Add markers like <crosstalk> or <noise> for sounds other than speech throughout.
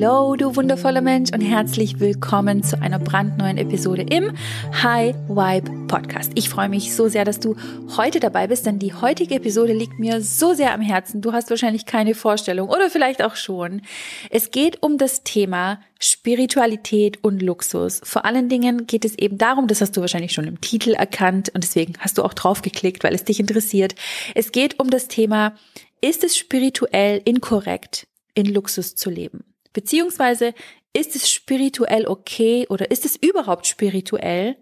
Hallo, du wundervoller Mensch und herzlich willkommen zu einer brandneuen Episode im High Vibe Podcast. Ich freue mich so sehr, dass du heute dabei bist, denn die heutige Episode liegt mir so sehr am Herzen. Du hast wahrscheinlich keine Vorstellung oder vielleicht auch schon. Es geht um das Thema Spiritualität und Luxus. Vor allen Dingen geht es eben darum, das hast du wahrscheinlich schon im Titel erkannt und deswegen hast du auch drauf geklickt, weil es dich interessiert. Es geht um das Thema, ist es spirituell inkorrekt, in Luxus zu leben? Beziehungsweise ist es spirituell okay oder ist es überhaupt spirituell,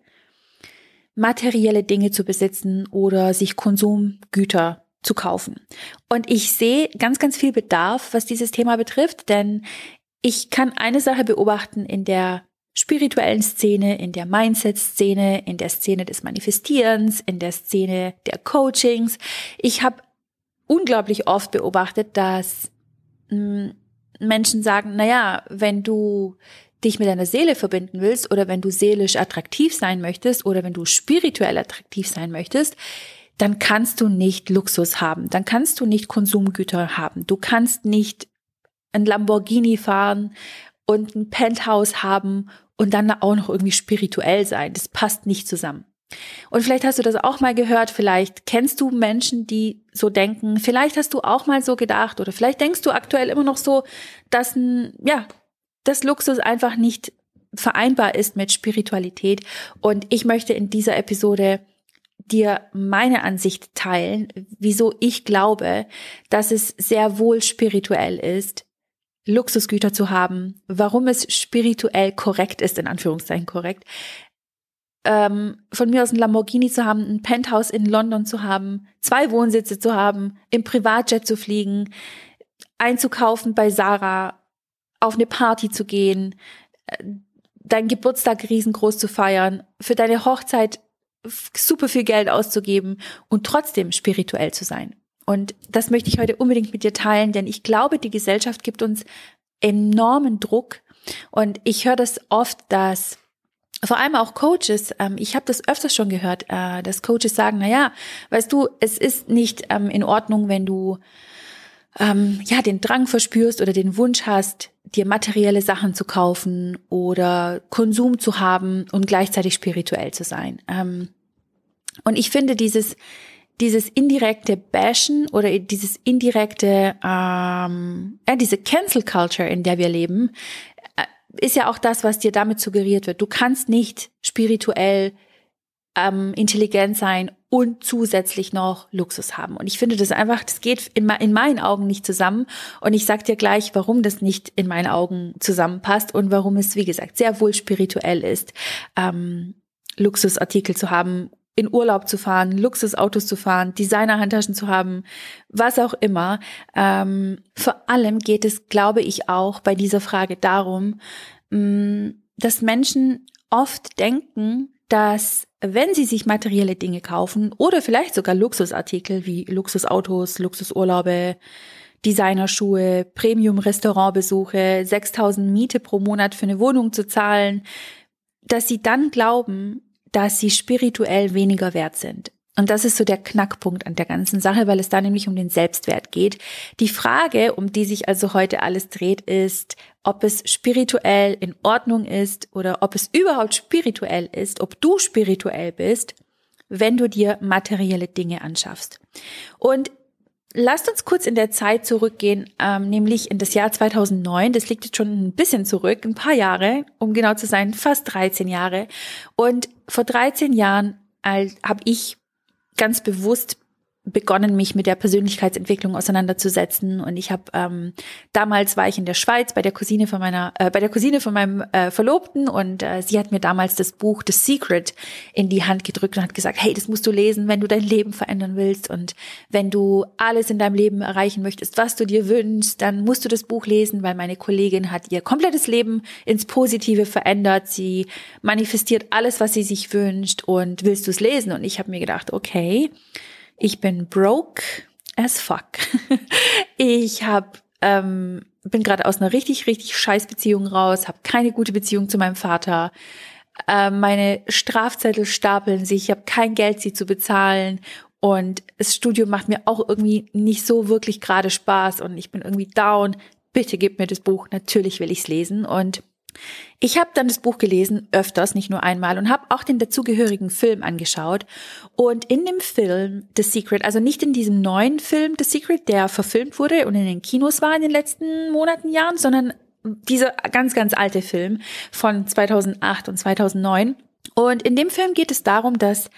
materielle Dinge zu besitzen oder sich Konsumgüter zu kaufen? Und ich sehe ganz, ganz viel Bedarf, was dieses Thema betrifft, denn ich kann eine Sache beobachten in der spirituellen Szene, in der Mindset-Szene, in der Szene des Manifestierens, in der Szene der Coachings. Ich habe unglaublich oft beobachtet, dass mh, hm, Menschen sagen, naja, wenn du dich mit deiner Seele verbinden willst oder wenn du seelisch attraktiv sein möchtest oder wenn du spirituell attraktiv sein möchtest, dann kannst du nicht Luxus haben, dann kannst du nicht Konsumgüter haben, du kannst nicht ein Lamborghini fahren und ein Penthouse haben und dann auch noch irgendwie spirituell sein. Das passt nicht zusammen. Und vielleicht hast du das auch mal gehört, vielleicht kennst du Menschen, die so denken, vielleicht hast du auch mal so gedacht oder vielleicht denkst du aktuell immer noch so, dass ja, das Luxus einfach nicht vereinbar ist mit Spiritualität. Und ich möchte in dieser Episode dir meine Ansicht teilen, wieso ich glaube, dass es sehr wohl spirituell ist, Luxusgüter zu haben, warum es spirituell korrekt ist, in Anführungszeichen korrekt, ähm, von mir aus ein Lamborghini zu haben, ein Penthouse in London zu haben, zwei Wohnsitze zu haben, im Privatjet zu fliegen, einzukaufen bei Sarah, auf eine Party zu gehen, äh, deinen Geburtstag riesengroß zu feiern, für deine Hochzeit super viel Geld auszugeben und trotzdem spirituell zu sein. Und das möchte ich heute unbedingt mit dir teilen, denn ich glaube, die Gesellschaft gibt uns enormen Druck. Und ich höre das oft, dass vor allem auch Coaches, ähm, ich habe das öfters schon gehört, äh, dass Coaches sagen, na ja, weißt du, es ist nicht ähm, in Ordnung, wenn du ähm, ja den Drang verspürst oder den Wunsch hast, dir materielle Sachen zu kaufen oder Konsum zu haben und gleichzeitig spirituell zu sein. Ähm, und ich finde dieses dieses indirekte Bashen oder dieses indirekte, ähm, ja, diese Cancel Culture, in der wir leben, ist ja auch das, was dir damit suggeriert wird. Du kannst nicht spirituell ähm, intelligent sein und zusätzlich noch Luxus haben. Und ich finde das einfach, das geht in, in meinen Augen nicht zusammen. Und ich sag dir gleich, warum das nicht in meinen Augen zusammenpasst und warum es, wie gesagt, sehr wohl spirituell ist, ähm, Luxusartikel zu haben in Urlaub zu fahren, Luxusautos zu fahren, Designerhandtaschen zu haben, was auch immer. Ähm, vor allem geht es, glaube ich, auch bei dieser Frage darum, mh, mm, dass Menschen oft denken, dass wenn sie sich materielle Dinge kaufen oder vielleicht sogar Luxusartikel wie Luxusautos, Luxusurlaube, Designerschuhe, Premium-Restaurantbesuche, 6000 Miete pro Monat für eine Wohnung zu zahlen, dass sie dann glauben, dass sie spirituell weniger wert sind. Und das ist so der Knackpunkt an der ganzen Sache, weil es da nämlich um den Selbstwert geht. Die Frage, um die sich also heute alles dreht, ist, ob es spirituell in Ordnung ist oder ob es überhaupt spirituell ist, ob du spirituell bist, wenn du dir materielle Dinge anschaffst. Und Lasst uns kurz in der Zeit zurückgehen, ähm, nämlich in das Jahr 2009. Das liegt jetzt schon ein bisschen zurück, ein paar Jahre, um genau zu sein, fast 13 Jahre. Und vor 13 Jahren habe ich ganz bewusst begonnen, mich mit der Persönlichkeitsentwicklung auseinanderzusetzen. Und ich habe ähm, damals war ich in der Schweiz bei der Cousine von meiner, äh, bei der Cousine von meinem äh, Verlobten und äh, sie hat mir damals das Buch The Secret in die Hand gedrückt und hat gesagt, hey, das musst du lesen, wenn du dein Leben verändern willst und wenn du alles in deinem Leben erreichen möchtest, was du dir wünschst, dann musst du das Buch lesen, weil meine Kollegin hat ihr komplettes Leben ins Positive verändert. Sie manifestiert alles, was sie sich wünscht und willst du es lesen? Und ich habe mir gedacht, okay ich bin broke as fuck. <laughs> ich hab, ähm, bin gerade aus einer richtig, richtig scheiß Beziehung raus, habe keine gute Beziehung zu meinem Vater. Äh, meine Strafzettel stapeln sich, ich habe kein Geld, sie zu bezahlen. Und das Studium macht mir auch irgendwie nicht so wirklich gerade Spaß und ich bin irgendwie down. bitte gib mir das Buch, natürlich will ich's lesen. Und ich habe dann das Buch gelesen, öfters, nicht nur einmal, und habe auch den dazugehörigen Film angeschaut. Und in dem Film The Secret, also nicht in diesem neuen Film The Secret, der verfilmt wurde und in den Kinos war in den letzten Monaten, Jahren, sondern dieser ganz, ganz alte Film von 2008 und 2009. Und in dem Film geht es darum, dass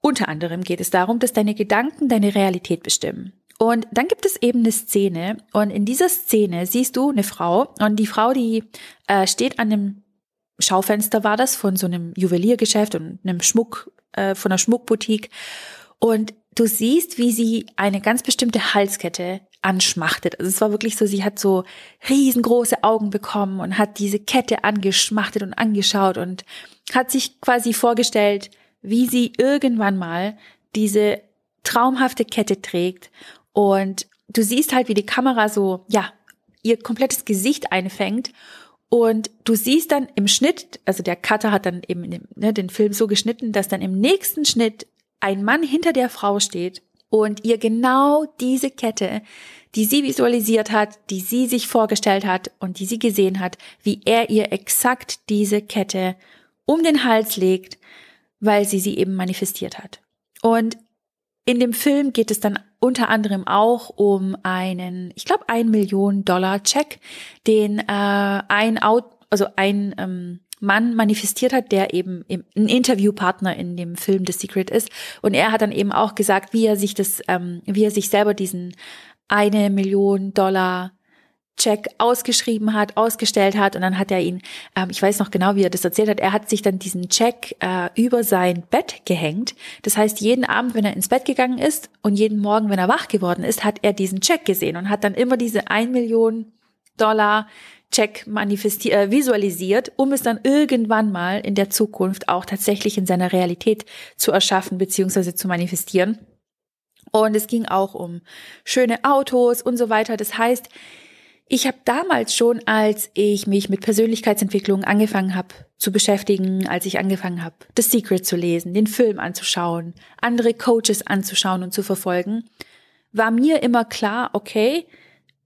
unter anderem geht es darum, dass deine Gedanken deine Realität bestimmen. Und dann gibt es eben eine Szene. Und in dieser Szene siehst du eine Frau. Und die Frau, die äh, steht an einem Schaufenster war das von so einem Juweliergeschäft und einem Schmuck äh, von einer Schmuckboutique. Und du siehst, wie sie eine ganz bestimmte Halskette anschmachtet. Also es war wirklich so, sie hat so riesengroße Augen bekommen und hat diese Kette angeschmachtet und angeschaut und hat sich quasi vorgestellt, wie sie irgendwann mal diese traumhafte Kette trägt und du siehst halt, wie die Kamera so, ja, ihr komplettes Gesicht einfängt. Und du siehst dann im Schnitt, also der Cutter hat dann eben den, ne, den Film so geschnitten, dass dann im nächsten Schnitt ein Mann hinter der Frau steht und ihr genau diese Kette, die sie visualisiert hat, die sie sich vorgestellt hat und die sie gesehen hat, wie er ihr exakt diese Kette um den Hals legt, weil sie sie eben manifestiert hat. Und in dem Film geht es dann unter anderem auch um einen, ich glaube, ein Million Dollar Check, den äh, ein Out, also ein ähm, Mann manifestiert hat, der eben ein Interviewpartner in dem Film The Secret ist. Und er hat dann eben auch gesagt, wie er sich das, ähm, wie er sich selber diesen eine Million Dollar Check ausgeschrieben hat, ausgestellt hat und dann hat er ihn, ähm, ich weiß noch genau, wie er das erzählt hat, er hat sich dann diesen Check äh, über sein Bett gehängt. Das heißt, jeden Abend, wenn er ins Bett gegangen ist und jeden Morgen, wenn er wach geworden ist, hat er diesen Check gesehen und hat dann immer diese ein Million Dollar Check manifestiert, äh, visualisiert, um es dann irgendwann mal in der Zukunft auch tatsächlich in seiner Realität zu erschaffen beziehungsweise zu manifestieren. Und es ging auch um schöne Autos und so weiter. Das heißt, ich habe damals schon, als ich mich mit Persönlichkeitsentwicklung angefangen habe zu beschäftigen, als ich angefangen habe, The Secret zu lesen, den Film anzuschauen, andere Coaches anzuschauen und zu verfolgen, war mir immer klar, okay,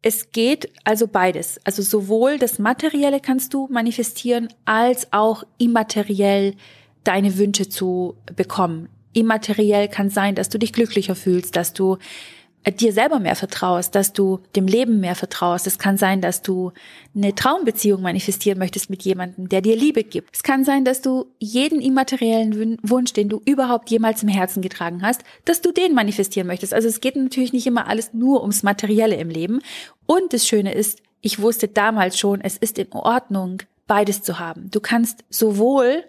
es geht also beides. Also sowohl das Materielle kannst du manifestieren, als auch immateriell deine Wünsche zu bekommen. Immateriell kann sein, dass du dich glücklicher fühlst, dass du dir selber mehr vertraust, dass du dem Leben mehr vertraust. Es kann sein, dass du eine Traumbeziehung manifestieren möchtest mit jemandem, der dir Liebe gibt. Es kann sein, dass du jeden immateriellen Wunsch, den du überhaupt jemals im Herzen getragen hast, dass du den manifestieren möchtest. Also es geht natürlich nicht immer alles nur ums Materielle im Leben. Und das Schöne ist, ich wusste damals schon, es ist in Ordnung, beides zu haben. Du kannst sowohl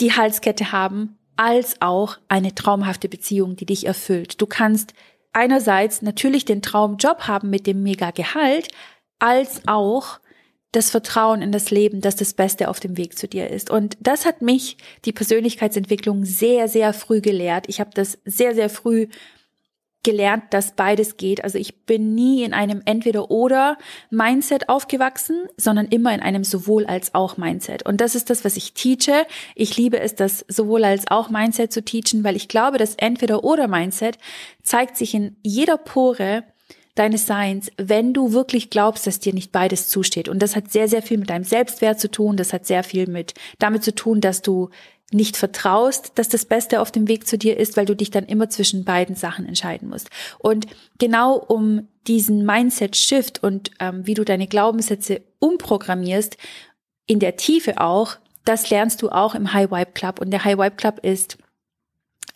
die Halskette haben als auch eine traumhafte Beziehung, die dich erfüllt. Du kannst einerseits natürlich den Traumjob haben mit dem mega Gehalt, als auch das Vertrauen in das Leben, dass das Beste auf dem Weg zu dir ist. Und das hat mich die Persönlichkeitsentwicklung sehr, sehr früh gelehrt. Ich habe das sehr, sehr früh gelernt, dass beides geht. Also ich bin nie in einem Entweder-Oder Mindset aufgewachsen, sondern immer in einem sowohl als auch Mindset. Und das ist das, was ich teache. Ich liebe es, das sowohl als auch Mindset zu teachen, weil ich glaube, das Entweder-Oder Mindset zeigt sich in jeder Pore deines Seins, wenn du wirklich glaubst, dass dir nicht beides zusteht. Und das hat sehr, sehr viel mit deinem Selbstwert zu tun. Das hat sehr viel mit damit zu tun, dass du nicht vertraust, dass das Beste auf dem Weg zu dir ist, weil du dich dann immer zwischen beiden Sachen entscheiden musst. Und genau um diesen Mindset-Shift und ähm, wie du deine Glaubenssätze umprogrammierst, in der Tiefe auch, das lernst du auch im High Vibe Club. Und der High Vibe Club ist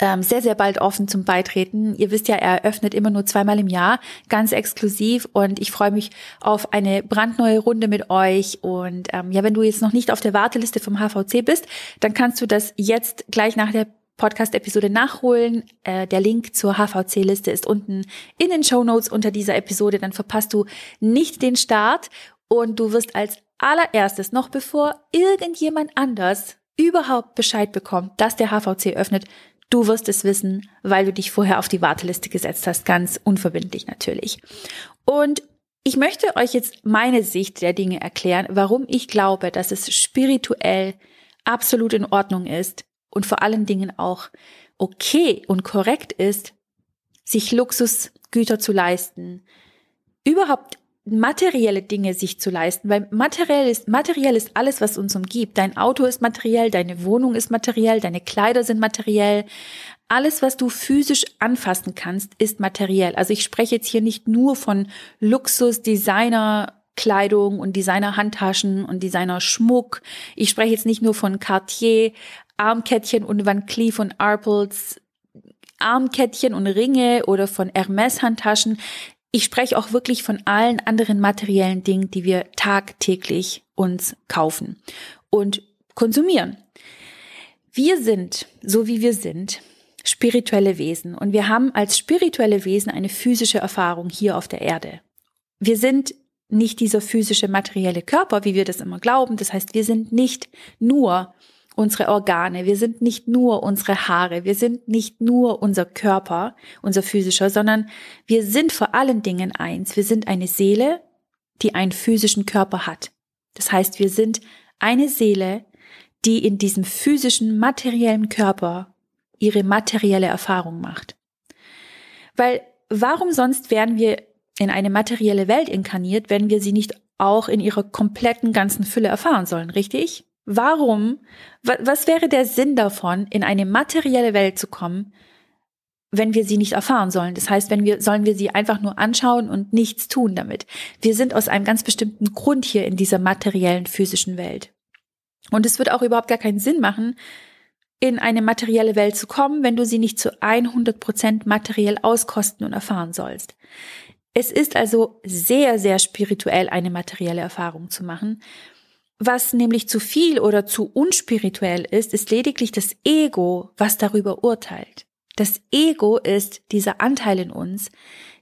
sehr, sehr bald offen zum Beitreten. Ihr wisst ja, er öffnet immer nur zweimal im Jahr, ganz exklusiv und ich freue mich auf eine brandneue Runde mit euch. Und ähm, ja, wenn du jetzt noch nicht auf der Warteliste vom HVC bist, dann kannst du das jetzt gleich nach der Podcast-Episode nachholen. Äh, der Link zur HVC-Liste ist unten in den Show Notes unter dieser Episode. Dann verpasst du nicht den Start und du wirst als allererstes, noch bevor irgendjemand anders überhaupt Bescheid bekommt, dass der HVC öffnet, Du wirst es wissen, weil du dich vorher auf die Warteliste gesetzt hast, ganz unverbindlich natürlich. Und ich möchte euch jetzt meine Sicht der Dinge erklären, warum ich glaube, dass es spirituell absolut in Ordnung ist und vor allen Dingen auch okay und korrekt ist, sich Luxusgüter zu leisten, überhaupt materielle Dinge sich zu leisten, weil materiell ist, materiell ist alles, was uns umgibt. Dein Auto ist materiell, deine Wohnung ist materiell, deine Kleider sind materiell. Alles, was du physisch anfassen kannst, ist materiell. Also ich spreche jetzt hier nicht nur von Luxus, Designer, Kleidung und Designer-Handtaschen und Designer-Schmuck. Ich spreche jetzt nicht nur von Cartier, Armkettchen und Van Cleef und Arpels, Armkettchen und Ringe oder von Hermes-Handtaschen. Ich spreche auch wirklich von allen anderen materiellen Dingen, die wir tagtäglich uns kaufen und konsumieren. Wir sind, so wie wir sind, spirituelle Wesen und wir haben als spirituelle Wesen eine physische Erfahrung hier auf der Erde. Wir sind nicht dieser physische materielle Körper, wie wir das immer glauben. Das heißt, wir sind nicht nur unsere Organe, wir sind nicht nur unsere Haare, wir sind nicht nur unser Körper, unser physischer, sondern wir sind vor allen Dingen eins. Wir sind eine Seele, die einen physischen Körper hat. Das heißt, wir sind eine Seele, die in diesem physischen, materiellen Körper ihre materielle Erfahrung macht. Weil warum sonst wären wir in eine materielle Welt inkarniert, wenn wir sie nicht auch in ihrer kompletten ganzen Fülle erfahren sollen, richtig? Warum, was wäre der Sinn davon, in eine materielle Welt zu kommen, wenn wir sie nicht erfahren sollen? Das heißt, wenn wir, sollen wir sie einfach nur anschauen und nichts tun damit. Wir sind aus einem ganz bestimmten Grund hier in dieser materiellen physischen Welt. Und es wird auch überhaupt gar keinen Sinn machen, in eine materielle Welt zu kommen, wenn du sie nicht zu 100 Prozent materiell auskosten und erfahren sollst. Es ist also sehr, sehr spirituell, eine materielle Erfahrung zu machen. Was nämlich zu viel oder zu unspirituell ist, ist lediglich das Ego, was darüber urteilt. Das Ego ist dieser Anteil in uns,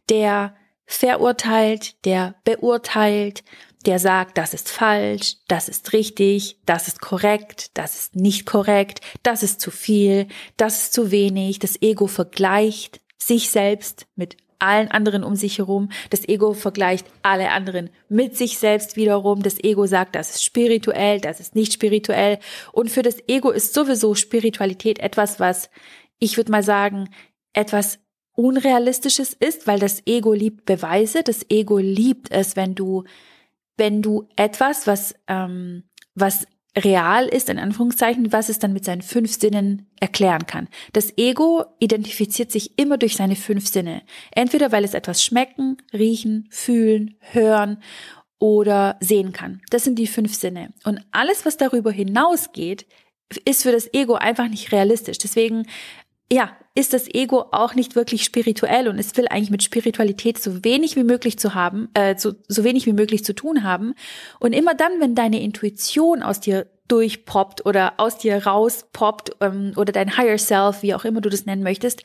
der verurteilt, der beurteilt, der sagt, das ist falsch, das ist richtig, das ist korrekt, das ist nicht korrekt, das ist zu viel, das ist zu wenig. Das Ego vergleicht sich selbst mit allen anderen um sich herum. Das Ego vergleicht alle anderen mit sich selbst wiederum. Das Ego sagt, das ist spirituell, das ist nicht spirituell. Und für das Ego ist sowieso Spiritualität etwas, was ich würde mal sagen, etwas Unrealistisches ist, weil das Ego liebt Beweise. Das Ego liebt es, wenn du, wenn du etwas, was, ähm, was real ist, in Anführungszeichen, was es dann mit seinen fünf Sinnen erklären kann. Das Ego identifiziert sich immer durch seine fünf Sinne. Entweder weil es etwas schmecken, riechen, fühlen, hören oder sehen kann. Das sind die fünf Sinne. Und alles, was darüber hinausgeht, ist für das Ego einfach nicht realistisch. Deswegen, ja, ist das Ego auch nicht wirklich spirituell und es will eigentlich mit Spiritualität so wenig wie möglich zu haben, äh, so, so wenig wie möglich zu tun haben. Und immer dann, wenn deine Intuition aus dir durchpoppt oder aus dir rauspoppt ähm, oder dein Higher Self, wie auch immer du das nennen möchtest,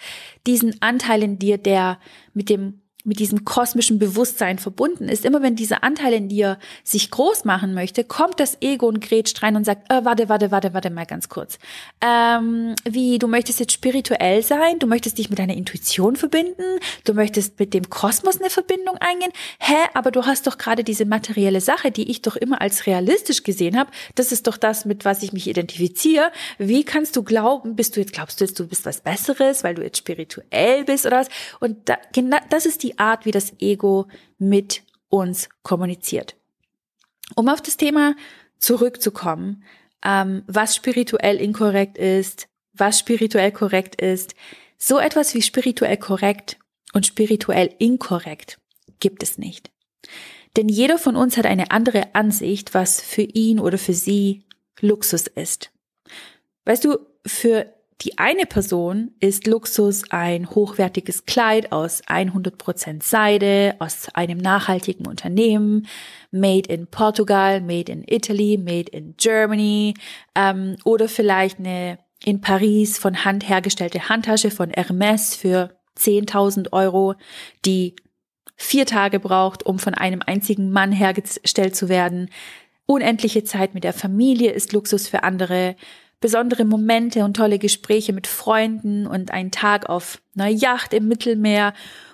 diesen Anteil in dir, der mit dem mit diesem kosmischen Bewusstsein verbunden ist. Immer wenn dieser Anteil in dir sich groß machen möchte, kommt das Ego und grätscht rein und sagt, äh, warte, warte, warte, warte mal ganz kurz. Ähm, wie, du möchtest jetzt spirituell sein, du möchtest dich mit deiner Intuition verbinden, du möchtest mit dem Kosmos eine Verbindung eingehen. Hä, aber du hast doch gerade diese materielle Sache, die ich doch immer als realistisch gesehen habe. Das ist doch das, mit was ich mich identifiziere. Wie kannst du glauben, bist du jetzt, glaubst du jetzt, du bist was Besseres, weil du jetzt spirituell bist oder was? Und da, genau, das ist die die Art, wie das Ego mit uns kommuniziert. Um auf das Thema zurückzukommen, ähm, was spirituell inkorrekt ist, was spirituell korrekt ist, so etwas wie spirituell korrekt und spirituell inkorrekt gibt es nicht. Denn jeder von uns hat eine andere Ansicht, was für ihn oder für sie Luxus ist. Weißt du, für die eine Person ist Luxus ein hochwertiges Kleid aus 100% Seide, aus einem nachhaltigen Unternehmen, made in Portugal, made in Italy, made in Germany ähm, oder vielleicht eine in Paris von Hand hergestellte Handtasche von Hermes für 10.000 Euro, die vier Tage braucht, um von einem einzigen Mann hergestellt zu werden. Unendliche Zeit mit der Familie ist Luxus für andere besondere Momente und tolle Gespräche mit Freunden und ein Tag auf einer Yacht im Mittelmeer.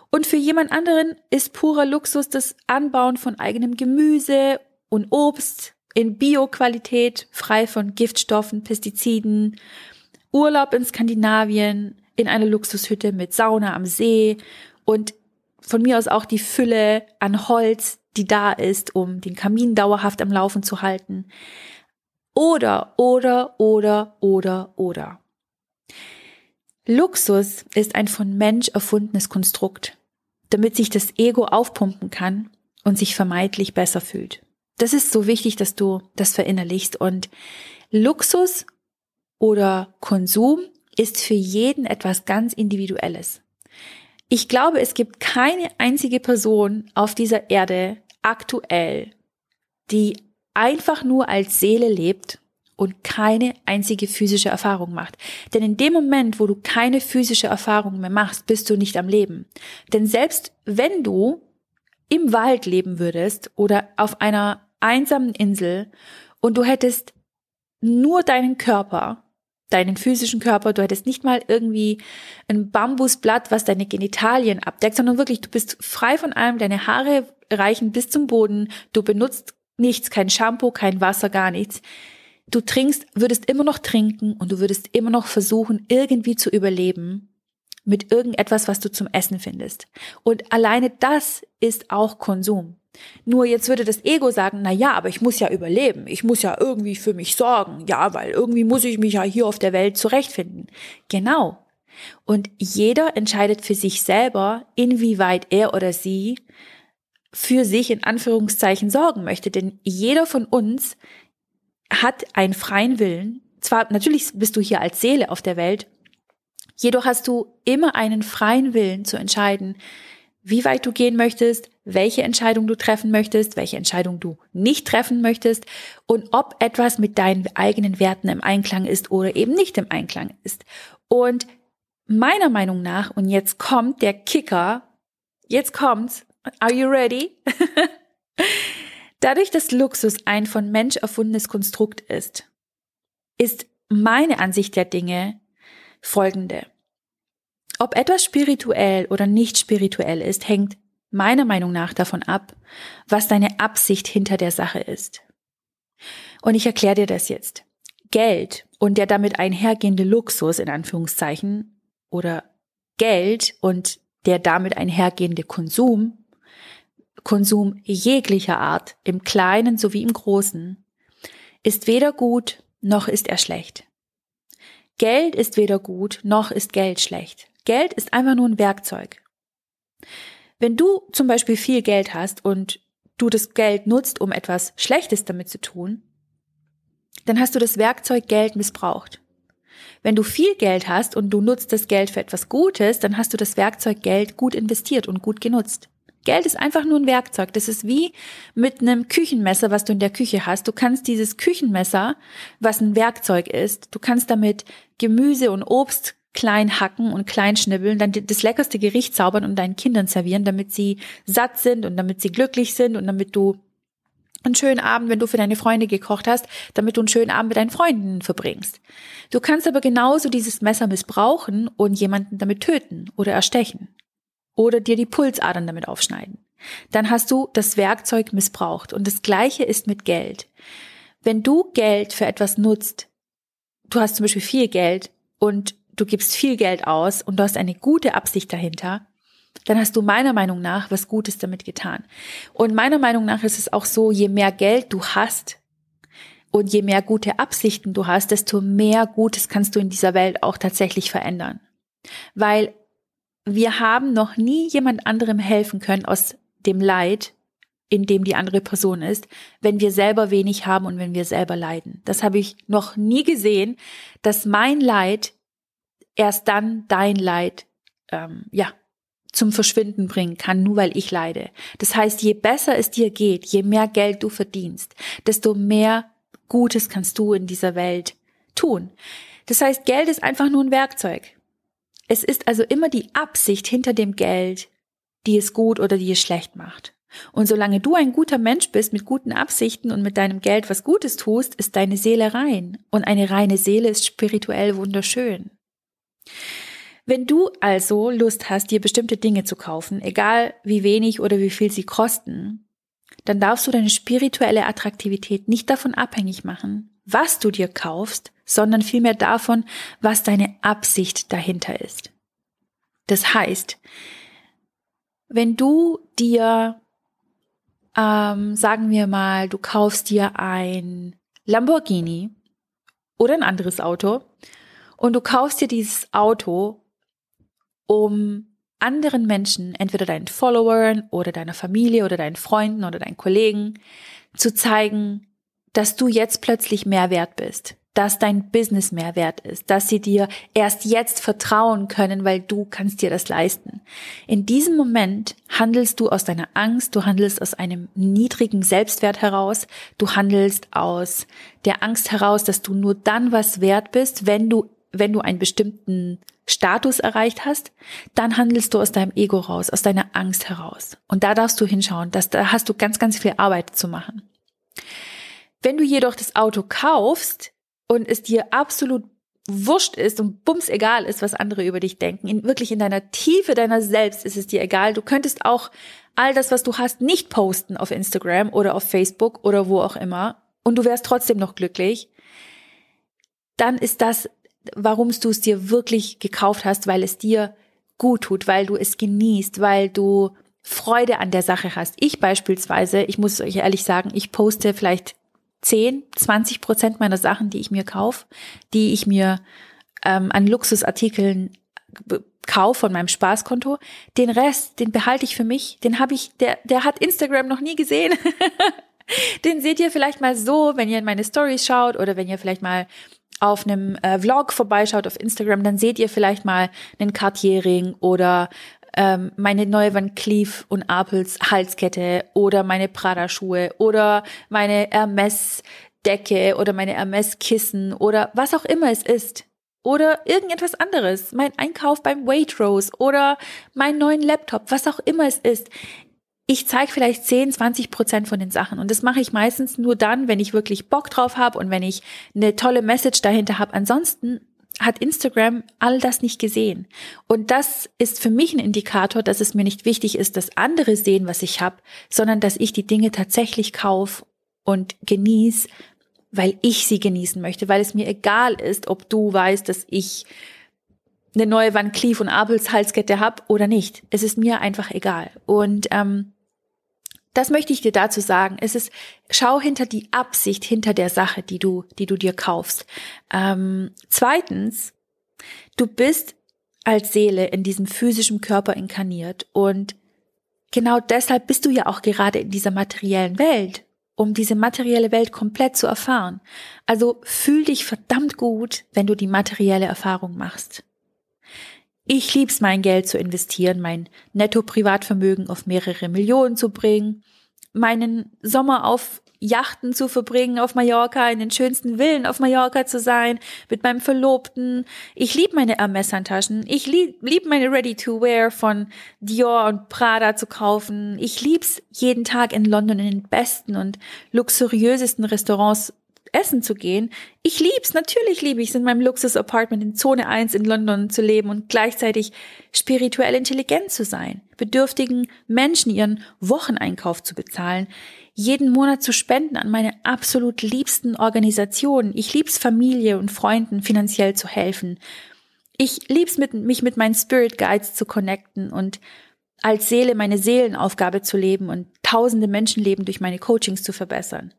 Und für jemand anderen ist purer Luxus das Anbauen von eigenem Gemüse und Obst in Bio-Qualität, frei von Giftstoffen, Pestiziden, Urlaub in Skandinavien, in einer Luxushütte mit Sauna am See und von mir aus auch die Fülle an Holz, die da ist, um den Kamin dauerhaft am Laufen zu halten. Oder, oder, oder, oder, oder. Luxus ist ein von Mensch erfundenes Konstrukt, damit sich das Ego aufpumpen kann und sich vermeintlich besser fühlt. Das ist so wichtig, dass du das verinnerlichst. Und Luxus oder Konsum ist für jeden etwas ganz Individuelles. Ich glaube, es gibt keine einzige Person auf dieser Erde aktuell, die einfach nur als Seele lebt und keine einzige physische Erfahrung macht. Denn in dem Moment, wo du keine physische Erfahrung mehr machst, bist du nicht am Leben. Denn selbst wenn du im Wald leben würdest oder auf einer einsamen Insel und du hättest nur deinen Körper, deinen physischen Körper, du hättest nicht mal irgendwie ein Bambusblatt, was deine Genitalien abdeckt, sondern wirklich, du bist frei von allem, deine Haare reichen bis zum Boden, du benutzt nichts, kein Shampoo, kein Wasser, gar nichts. Du trinkst, würdest immer noch trinken und du würdest immer noch versuchen, irgendwie zu überleben mit irgendetwas, was du zum Essen findest. Und alleine das ist auch Konsum. Nur jetzt würde das Ego sagen, na ja, aber ich muss ja überleben. Ich muss ja irgendwie für mich sorgen. Ja, weil irgendwie muss ich mich ja hier auf der Welt zurechtfinden. Genau. Und jeder entscheidet für sich selber, inwieweit er oder sie für sich in Anführungszeichen sorgen möchte. Denn jeder von uns hat einen freien Willen. Zwar, natürlich bist du hier als Seele auf der Welt, jedoch hast du immer einen freien Willen zu entscheiden, wie weit du gehen möchtest, welche Entscheidung du treffen möchtest, welche Entscheidung du nicht treffen möchtest und ob etwas mit deinen eigenen Werten im Einklang ist oder eben nicht im Einklang ist. Und meiner Meinung nach, und jetzt kommt der Kicker, jetzt kommt's, are you ready? Dadurch, dass Luxus ein von Mensch erfundenes Konstrukt ist, ist meine Ansicht der Dinge folgende. Ob etwas spirituell oder nicht spirituell ist, hängt meiner Meinung nach davon ab, was deine Absicht hinter der Sache ist. Und ich erkläre dir das jetzt. Geld und der damit einhergehende Luxus in Anführungszeichen oder Geld und der damit einhergehende Konsum, Konsum jeglicher Art, im kleinen sowie im großen, ist weder gut noch ist er schlecht. Geld ist weder gut noch ist Geld schlecht. Geld ist einfach nur ein Werkzeug. Wenn du zum Beispiel viel Geld hast und du das Geld nutzt, um etwas Schlechtes damit zu tun, dann hast du das Werkzeug Geld missbraucht. Wenn du viel Geld hast und du nutzt das Geld für etwas Gutes, dann hast du das Werkzeug Geld gut investiert und gut genutzt. Geld ist einfach nur ein Werkzeug. Das ist wie mit einem Küchenmesser, was du in der Küche hast. Du kannst dieses Küchenmesser, was ein Werkzeug ist, du kannst damit Gemüse und Obst klein hacken und klein schnibbeln, dann das leckerste Gericht zaubern und deinen Kindern servieren, damit sie satt sind und damit sie glücklich sind und damit du einen schönen Abend, wenn du für deine Freunde gekocht hast, damit du einen schönen Abend mit deinen Freunden verbringst. Du kannst aber genauso dieses Messer missbrauchen und jemanden damit töten oder erstechen oder dir die Pulsadern damit aufschneiden. Dann hast du das Werkzeug missbraucht und das gleiche ist mit Geld. Wenn du Geld für etwas nutzt, du hast zum Beispiel viel Geld und du gibst viel Geld aus und du hast eine gute Absicht dahinter, dann hast du meiner Meinung nach was Gutes damit getan. Und meiner Meinung nach ist es auch so, je mehr Geld du hast und je mehr gute Absichten du hast, desto mehr Gutes kannst du in dieser Welt auch tatsächlich verändern. Weil wir haben noch nie jemand anderem helfen können aus dem Leid, in dem die andere Person ist, wenn wir selber wenig haben und wenn wir selber leiden. Das habe ich noch nie gesehen, dass mein Leid erst dann dein Leid, ähm, ja, zum Verschwinden bringen kann, nur weil ich leide. Das heißt, je besser es dir geht, je mehr Geld du verdienst, desto mehr Gutes kannst du in dieser Welt tun. Das heißt, Geld ist einfach nur ein Werkzeug. Es ist also immer die Absicht hinter dem Geld, die es gut oder die es schlecht macht. Und solange du ein guter Mensch bist mit guten Absichten und mit deinem Geld was Gutes tust, ist deine Seele rein. Und eine reine Seele ist spirituell wunderschön. Wenn du also Lust hast, dir bestimmte Dinge zu kaufen, egal wie wenig oder wie viel sie kosten, dann darfst du deine spirituelle Attraktivität nicht davon abhängig machen, was du dir kaufst, sondern vielmehr davon, was deine Absicht dahinter ist. Das heißt, wenn du dir, ähm, sagen wir mal, du kaufst dir ein Lamborghini oder ein anderes Auto und du kaufst dir dieses Auto, um anderen Menschen, entweder deinen Followern oder deiner Familie oder deinen Freunden oder deinen Kollegen, zu zeigen, dass du jetzt plötzlich mehr wert bist, dass dein Business mehr wert ist, dass sie dir erst jetzt vertrauen können, weil du kannst dir das leisten. In diesem Moment handelst du aus deiner Angst, du handelst aus einem niedrigen Selbstwert heraus, du handelst aus der Angst heraus, dass du nur dann was wert bist, wenn du wenn du einen bestimmten Status erreicht hast, dann handelst du aus deinem Ego raus, aus deiner Angst heraus. Und da darfst du hinschauen, dass da hast du ganz, ganz viel Arbeit zu machen. Wenn du jedoch das Auto kaufst und es dir absolut wurscht ist und bums egal ist, was andere über dich denken, in, wirklich in deiner Tiefe deiner selbst ist es dir egal. Du könntest auch all das, was du hast, nicht posten auf Instagram oder auf Facebook oder wo auch immer und du wärst trotzdem noch glücklich. Dann ist das warum du es dir wirklich gekauft hast, weil es dir gut tut, weil du es genießt, weil du Freude an der Sache hast. Ich beispielsweise, ich muss euch ehrlich sagen, ich poste vielleicht 10, 20 Prozent meiner Sachen, die ich mir kaufe, die ich mir ähm, an Luxusartikeln kaufe von meinem Spaßkonto. Den Rest, den behalte ich für mich. Den habe ich, der, der hat Instagram noch nie gesehen. <laughs> den seht ihr vielleicht mal so, wenn ihr in meine Stories schaut oder wenn ihr vielleicht mal auf einem äh, Vlog vorbeischaut auf Instagram, dann seht ihr vielleicht mal einen Cartier-Ring oder ähm, meine neue Van Cleef und Apels Halskette oder meine Prada-Schuhe oder meine Hermes-Decke oder meine Hermes-Kissen oder was auch immer es ist. Oder irgendetwas anderes, mein Einkauf beim Waitrose oder meinen neuen Laptop, was auch immer es ist ich zeige vielleicht 10, 20 Prozent von den Sachen. Und das mache ich meistens nur dann, wenn ich wirklich Bock drauf habe und wenn ich eine tolle Message dahinter habe. Ansonsten hat Instagram all das nicht gesehen. Und das ist für mich ein Indikator, dass es mir nicht wichtig ist, dass andere sehen, was ich habe, sondern dass ich die Dinge tatsächlich kaufe und genieße, weil ich sie genießen möchte, weil es mir egal ist, ob du weißt, dass ich eine neue Van Cleef und Abels Halskette habe oder nicht. Es ist mir einfach egal. Und ähm, das möchte ich dir dazu sagen. Es ist, schau hinter die Absicht, hinter der Sache, die du, die du dir kaufst. Ähm, zweitens, du bist als Seele in diesem physischen Körper inkarniert und genau deshalb bist du ja auch gerade in dieser materiellen Welt, um diese materielle Welt komplett zu erfahren. Also fühl dich verdammt gut, wenn du die materielle Erfahrung machst. Ich lieb's, mein Geld zu investieren, mein Netto-Privatvermögen auf mehrere Millionen zu bringen, meinen Sommer auf Yachten zu verbringen auf Mallorca, in den schönsten Villen auf Mallorca zu sein, mit meinem Verlobten. Ich liebe meine Hermes-Handtaschen. Ich liebe lieb meine Ready-to-Wear von Dior und Prada zu kaufen. Ich lieb's jeden Tag in London in den besten und luxuriösesten Restaurants essen zu gehen. Ich lieb's, natürlich liebe ich es, in meinem Luxus-Apartment in Zone 1 in London zu leben und gleichzeitig spirituell intelligent zu sein, bedürftigen Menschen ihren Wocheneinkauf zu bezahlen, jeden Monat zu spenden an meine absolut liebsten Organisationen. Ich lieb's, Familie und Freunden finanziell zu helfen. Ich lieb's, mit, mich mit meinen Spirit Guides zu connecten und als Seele meine Seelenaufgabe zu leben und tausende Menschenleben durch meine Coachings zu verbessern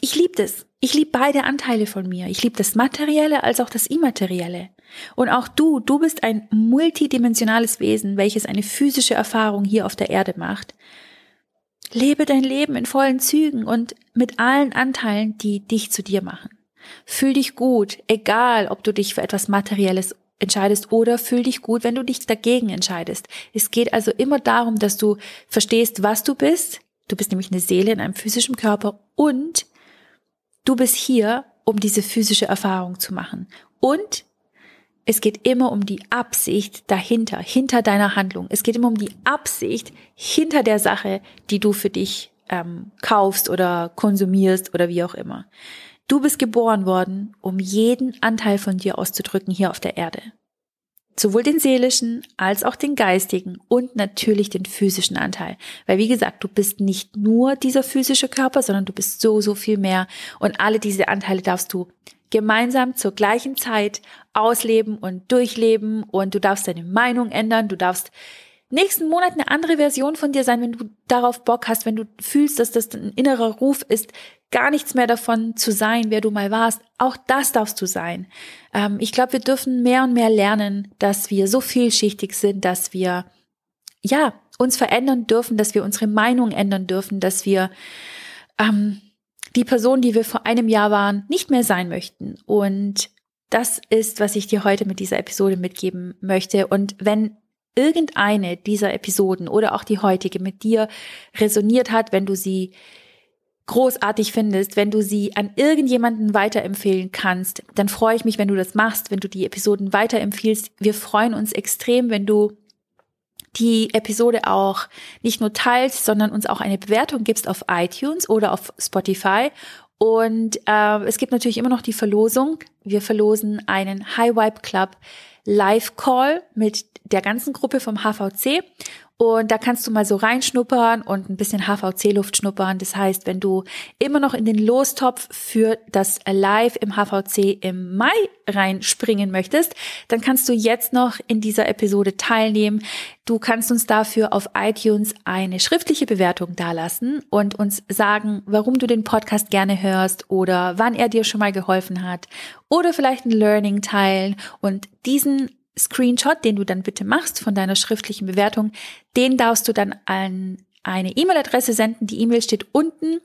ich liebe das. Ich liebe beide Anteile von mir. Ich liebe das Materielle als auch das Immaterielle. Und auch du, du bist ein multidimensionales Wesen, welches eine physische Erfahrung hier auf der Erde macht. Lebe dein Leben in vollen Zügen und mit allen Anteilen, die dich zu dir machen. Fühl dich gut, egal ob du dich für etwas Materielles entscheidest oder fühl dich gut, wenn du dich dagegen entscheidest. Es geht also immer darum, dass du verstehst, was du bist. Du bist nämlich eine Seele in einem physischen Körper und Du bist hier, um diese physische Erfahrung zu machen. Und es geht immer um die Absicht dahinter, hinter deiner Handlung. Es geht immer um die Absicht hinter der Sache, die du für dich ähm, kaufst oder konsumierst oder wie auch immer. Du bist geboren worden, um jeden Anteil von dir auszudrücken hier auf der Erde sowohl den seelischen als auch den geistigen und natürlich den physischen Anteil. Weil wie gesagt, du bist nicht nur dieser physische Körper, sondern du bist so, so viel mehr. Und alle diese Anteile darfst du gemeinsam zur gleichen Zeit ausleben und durchleben und du darfst deine Meinung ändern, du darfst nächsten Monat eine andere Version von dir sein, wenn du darauf Bock hast, wenn du fühlst, dass das ein innerer Ruf ist, gar nichts mehr davon zu sein, wer du mal warst. Auch das darfst du sein. Ähm, ich glaube, wir dürfen mehr und mehr lernen, dass wir so vielschichtig sind, dass wir, ja, uns verändern dürfen, dass wir unsere Meinung ändern dürfen, dass wir ähm, die Person, die wir vor einem Jahr waren, nicht mehr sein möchten. Und das ist, was ich dir heute mit dieser Episode mitgeben möchte. Und wenn irgendeine dieser Episoden oder auch die heutige mit dir resoniert hat, wenn du sie großartig findest, wenn du sie an irgendjemanden weiterempfehlen kannst, dann freue ich mich, wenn du das machst, wenn du die Episoden weiterempfiehlst. Wir freuen uns extrem, wenn du die Episode auch nicht nur teilst, sondern uns auch eine Bewertung gibst auf iTunes oder auf Spotify. Und äh, es gibt natürlich immer noch die Verlosung. Wir verlosen einen High Vibe Club Live Call mit der ganzen Gruppe vom HVC. Und da kannst du mal so reinschnuppern und ein bisschen HVC-Luft schnuppern. Das heißt, wenn du immer noch in den Lostopf für das Live im HVC im Mai reinspringen möchtest, dann kannst du jetzt noch in dieser Episode teilnehmen. Du kannst uns dafür auf iTunes eine schriftliche Bewertung dalassen und uns sagen, warum du den Podcast gerne hörst oder wann er dir schon mal geholfen hat oder vielleicht ein Learning teilen und diesen Screenshot, den du dann bitte machst von deiner schriftlichen Bewertung, den darfst du dann an eine E-Mail-Adresse senden. Die E-Mail steht unten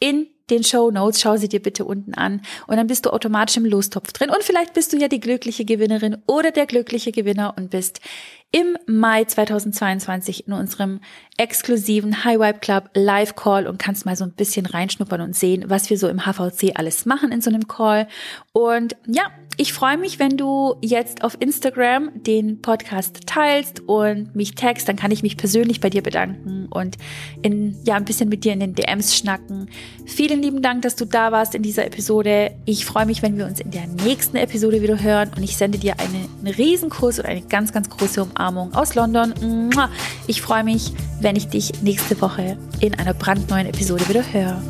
in den Show Notes. Schau sie dir bitte unten an und dann bist du automatisch im Lostopf drin. Und vielleicht bist du ja die glückliche Gewinnerin oder der glückliche Gewinner und bist im Mai 2022 in unserem exklusiven High Vibe Club Live Call und kannst mal so ein bisschen reinschnuppern und sehen, was wir so im HVC alles machen in so einem Call. Und ja, ich freue mich, wenn du jetzt auf Instagram den Podcast teilst und mich tagst, dann kann ich mich persönlich bei dir bedanken und in, ja, ein bisschen mit dir in den DMs schnacken. Vielen lieben Dank, dass du da warst in dieser Episode. Ich freue mich, wenn wir uns in der nächsten Episode wieder hören und ich sende dir einen, einen Riesenkurs und eine ganz, ganz große Umarmung aus London. Ich freue mich, wenn ich dich nächste Woche in einer brandneuen Episode wieder höre.